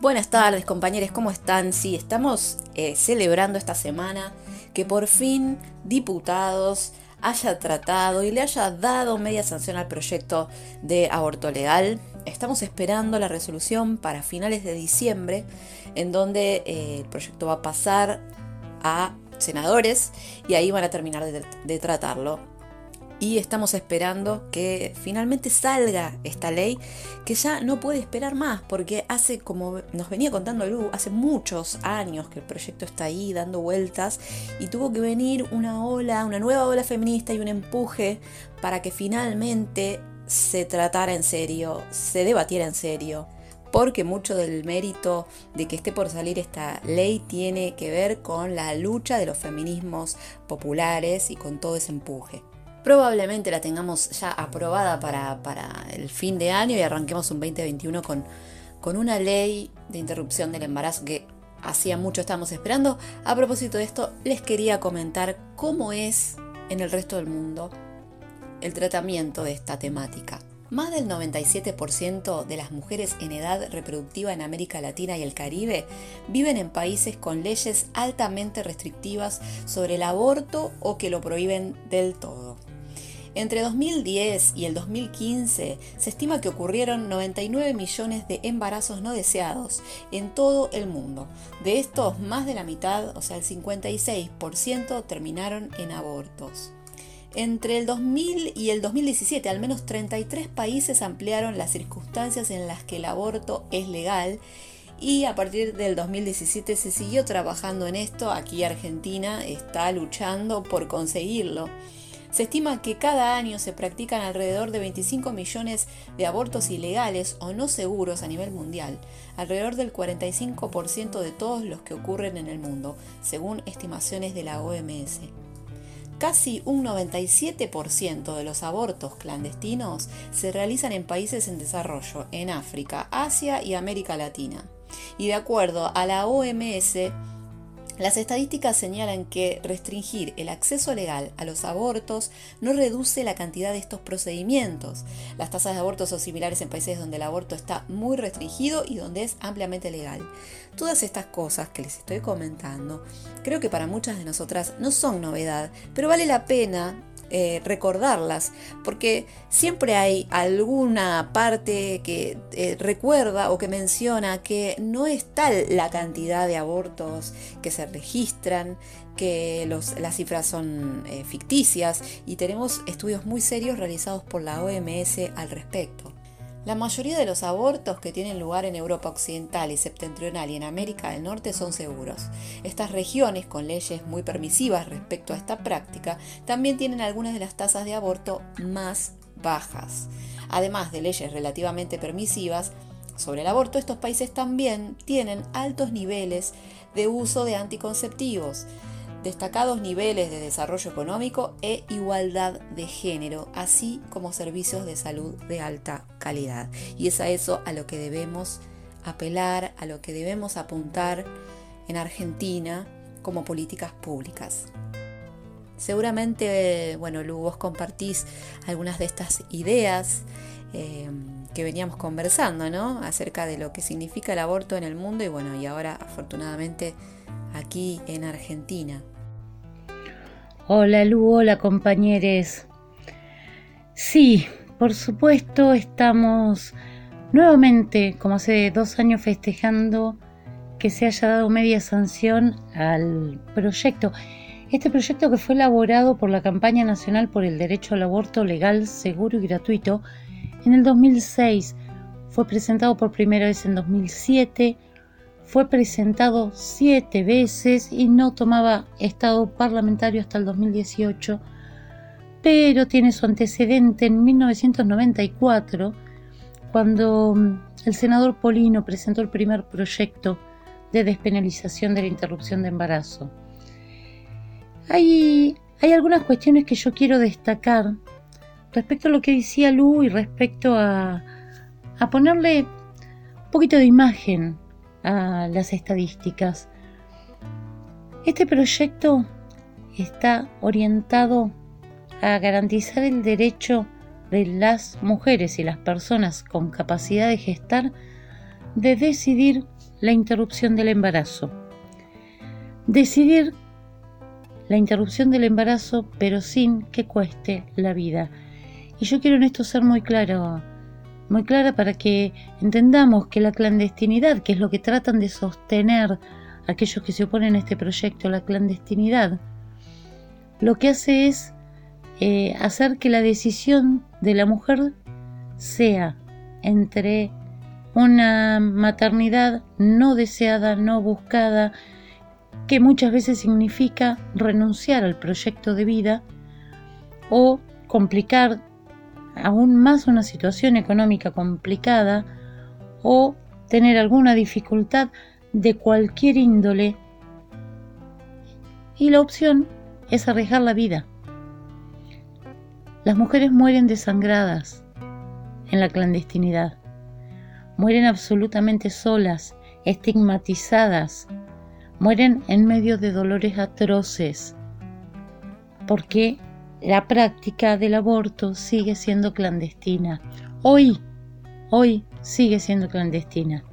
Buenas tardes compañeros, ¿cómo están? Sí, estamos eh, celebrando esta semana que por fin diputados haya tratado y le haya dado media sanción al proyecto de aborto legal. Estamos esperando la resolución para finales de diciembre, en donde eh, el proyecto va a pasar a senadores y ahí van a terminar de tratarlo y estamos esperando que finalmente salga esta ley que ya no puede esperar más porque hace como nos venía contando Lu, hace muchos años que el proyecto está ahí dando vueltas y tuvo que venir una ola, una nueva ola feminista y un empuje para que finalmente se tratara en serio, se debatiera en serio porque mucho del mérito de que esté por salir esta ley tiene que ver con la lucha de los feminismos populares y con todo ese empuje. Probablemente la tengamos ya aprobada para, el fin de año y arranquemos un 2021 con, con una ley de interrupción del embarazo que hacía mucho estábamos esperando. A propósito de esto, les quería comentar cómo es en el resto del mundo el tratamiento de esta temática. Más del 97% de las mujeres en edad reproductiva en América Latina y el Caribe viven en países con leyes altamente restrictivas sobre el aborto o que lo prohíben del todo. Entre 2010 y el 2015 se estima que ocurrieron 99 millones de embarazos no deseados en todo el mundo. De estos, más de la mitad, o sea el 56%, terminaron en abortos. Entre el 2000 y el 2017, al menos 33 países ampliaron las circunstancias en las que el aborto es legal y a partir del 2017 se siguió trabajando en esto. Aquí Argentina está luchando por conseguirlo. Se estima que cada año se practican alrededor de 25 millones de abortos ilegales o no seguros a nivel mundial, alrededor del 45% de todos los que ocurren en el mundo, según estimaciones de la OMS. Casi un 97% de los abortos clandestinos se realizan en países en desarrollo, en África, Asia y América Latina. Y de acuerdo a la OMS, las estadísticas señalan que restringir el acceso legal a los abortos no reduce la cantidad de estos procedimientos. Las tasas de abortos son similares en países donde el aborto está muy restringido y donde es ampliamente legal. Todas estas cosas que les estoy comentando creo que para muchas de nosotras no son novedad, pero vale la pena eh, recordarlas, porque siempre hay alguna parte que eh, recuerda o que menciona que no es tal la cantidad de abortos que se registran, que las cifras son eh, ficticias y tenemos estudios muy serios realizados por la OMS al respecto. La mayoría de los abortos que tienen lugar en Europa Occidental y Septentrional y en América del Norte son seguros. Estas regiones, con leyes muy permisivas respecto a esta práctica, también tienen algunas de las tasas de aborto más bajas. Además de leyes relativamente permisivas sobre el aborto, estos países también tienen altos niveles de uso de anticonceptivos destacados niveles de desarrollo económico e igualdad de género, así como servicios de salud de alta calidad. Y es a eso a lo que debemos apelar, a lo que debemos apuntar en Argentina como políticas públicas. Seguramente, bueno, Lu, vos compartís algunas de estas ideas eh, que veníamos conversando, ¿no? Acerca de lo que significa el aborto en el mundo y bueno, y ahora afortunadamente aquí en Argentina. Hola Lu, hola compañeros. Sí, por supuesto estamos nuevamente, como hace dos años, festejando que se haya dado media sanción al proyecto. Este proyecto que fue elaborado por la Campaña Nacional por el Derecho al Aborto Legal, Seguro y Gratuito en el 2006, fue presentado por primera vez en 2007, fue presentado siete veces y no tomaba estado parlamentario hasta el 2018, pero tiene su antecedente en 1994, cuando mm, el senador Polino presentó el primer proyecto de despenalización de la interrupción de embarazo. Hay, hay algunas cuestiones que yo quiero destacar respecto a lo que decía Lu y respecto a, a ponerle un poquito de imagen a las estadísticas. Este proyecto está orientado a garantizar el derecho de las mujeres y las personas con capacidad de gestar de decidir la interrupción del embarazo. Decidir la interrupción del embarazo pero sin que cueste la vida. Y yo quiero en esto ser muy claro, muy clara para que entendamos que la clandestinidad, que es lo que tratan de sostener aquellos que se oponen a este proyecto, la clandestinidad, lo que hace es eh, hacer que la decisión de la mujer sea entre una maternidad no deseada, no buscada, que muchas veces significa renunciar al proyecto de vida o complicar aún más una situación económica complicada o tener alguna dificultad de cualquier índole. Y la opción es arriesgar la vida. Las mujeres mueren desangradas en la clandestinidad. Mueren absolutamente solas, estigmatizadas. Mueren en medio de dolores atroces. Porque la práctica del aborto sigue siendo clandestina. Hoy, hoy sigue siendo clandestina.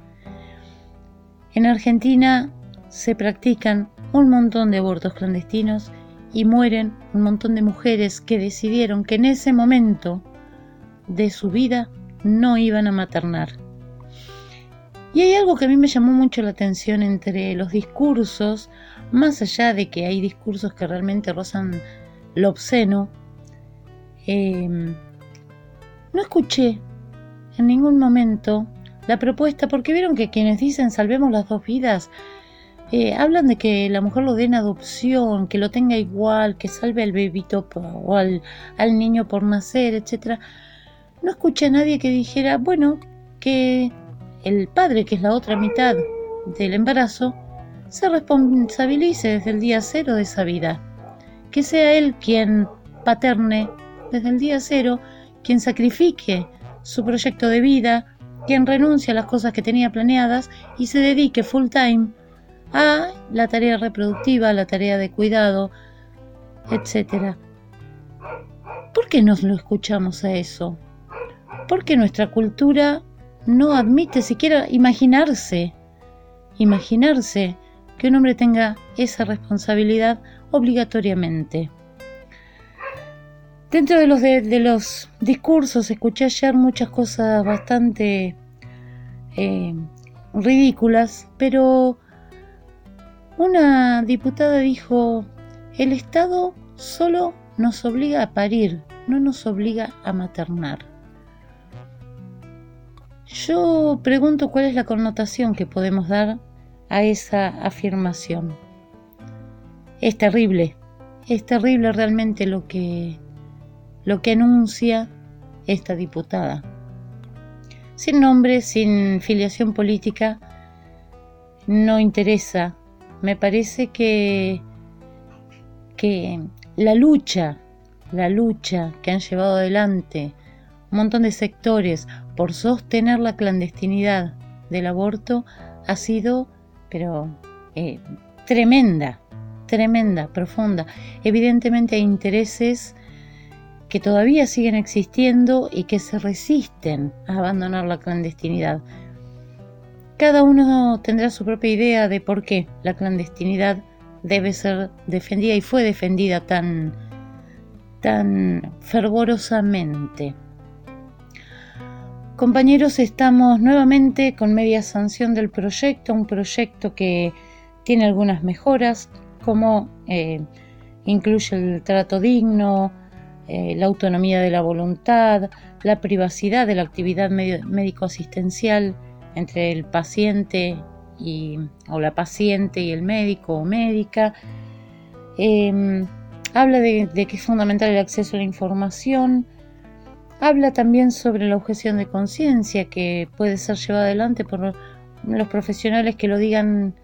En Argentina se practican un montón de abortos clandestinos y mueren un montón de mujeres que decidieron que en ese momento de su vida no iban a maternar. Y hay algo que a mí me llamó mucho la atención entre los discursos, más allá de que hay discursos que realmente rozan lo obsceno, em, no escuché en ningún momento la propuesta, porque vieron que quienes dicen salvemos las dos vidas, eh, hablan de que la mujer lo dé en adopción, que lo tenga igual, que salve al bebito o al, al niño por nacer, etc. No escuché a nadie que dijera, bueno, que el padre, que es la otra mitad del embarazo, se responsabilice desde el día cero de esa vida. Que sea él quien paterne desde el día cero, quien sacrifique su proyecto de vida, quien renuncie a las cosas que tenía planeadas y se dedique full time a la tarea reproductiva, a la tarea de cuidado, etc. ¿Por qué no lo escuchamos a eso? Porque nuestra cultura no admite siquiera imaginarse, imaginarse que un hombre tenga esa responsabilidad obligatoriamente. Dentro de los, de, los discursos escuché ayer muchas cosas bastante eh, ridículas, pero una diputada dijo, el Estado solo nos obliga a parir, no nos obliga a maternar. Yo pregunto cuál es la connotación que podemos dar a esa afirmación. Es terrible, es terrible realmente lo que, lo que anuncia esta diputada. Sin nombre, sin filiación política, no interesa. Me parece que, que la lucha, la lucha que han llevado adelante un montón de sectores por sostener la clandestinidad del aborto ha sido, pero eh, tremenda, tremenda, profunda. Evidentemente hay intereses que todavía siguen existiendo y que se resisten a abandonar la clandestinidad. Cada uno tendrá su propia idea de por qué la clandestinidad debe ser defendida y fue defendida tan, tan fervorosamente. Compañeros, estamos nuevamente con media sanción del proyecto, un proyecto que tiene algunas mejoras, como eh, incluye el trato digno, eh, la autonomía de la voluntad, la privacidad de la actividad médico-asistencial, entre el paciente y, o la paciente y el médico o médica. Em, habla de, que es fundamental el acceso a la información. Habla también sobre la objeción de conciencia que puede ser llevada adelante por los profesionales que lo digan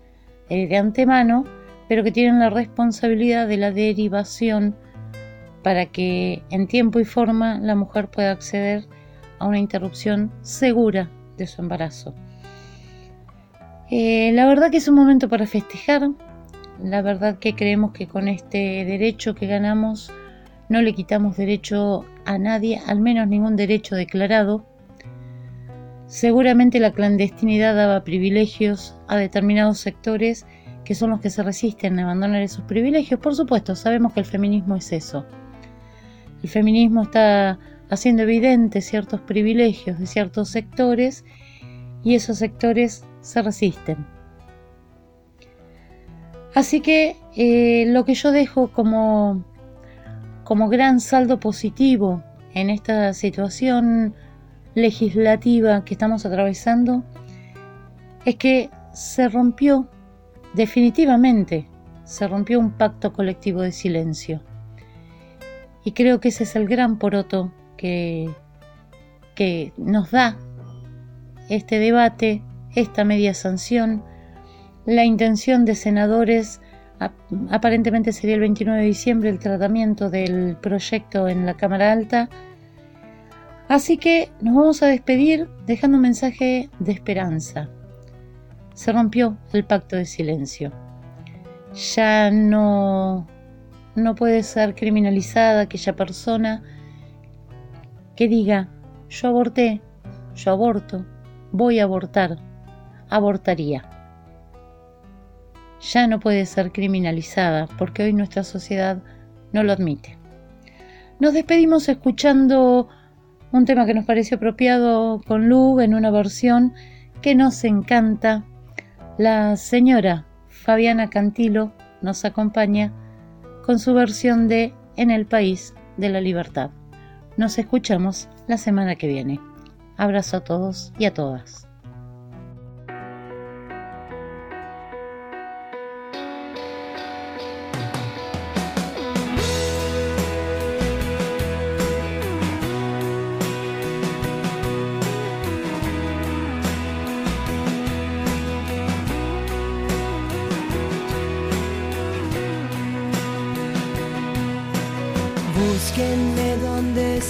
eh, de antemano, pero que tienen la responsabilidad de la derivación para que en tiempo y forma la mujer pueda acceder a una interrupción segura de su embarazo. Eh, la verdad que es un momento para festejar, la verdad que creemos que con este derecho que ganamos no le quitamos derecho a nadie, al menos ningún derecho declarado. Seguramente la clandestinidad daba privilegios a determinados sectores que son los que se resisten a abandonar esos privilegios. Por supuesto, sabemos que el feminismo es eso. El feminismo está haciendo evidentes ciertos privilegios de ciertos sectores y esos sectores se resisten. Así que eh, lo que yo dejo como, como gran saldo positivo en esta situación legislativa que estamos atravesando es que se rompió definitivamente, se rompió un pacto colectivo de silencio. Y creo que ese es el gran poroto que, que nos da este debate, esta media sanción, la intención de senadores, aparentemente sería el 29 de diciembre el tratamiento del proyecto en la Cámara Alta. Así que nos vamos a despedir dejando un mensaje de esperanza. Se rompió el pacto de silencio. Ya no, no puede ser criminalizada aquella persona que diga, yo aborté, yo aborto, voy a abortar, abortaría. Ya no puede ser criminalizada porque hoy nuestra sociedad no lo admite. Nos despedimos escuchando un tema que nos pareció apropiado con Lu en una versión que nos encanta. La señora Fabiana Cantilo nos acompaña con su versión de En el País de la Libertad. Nos escuchamos la semana que viene. Abrazo a todos y a todas.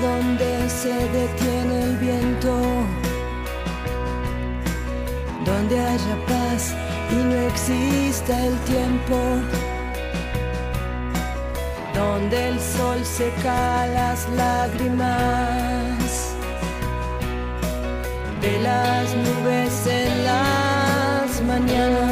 donde se detiene el viento, donde haya paz y no exista el tiempo, donde el sol seca las lágrimas de las nubes en las mañanas.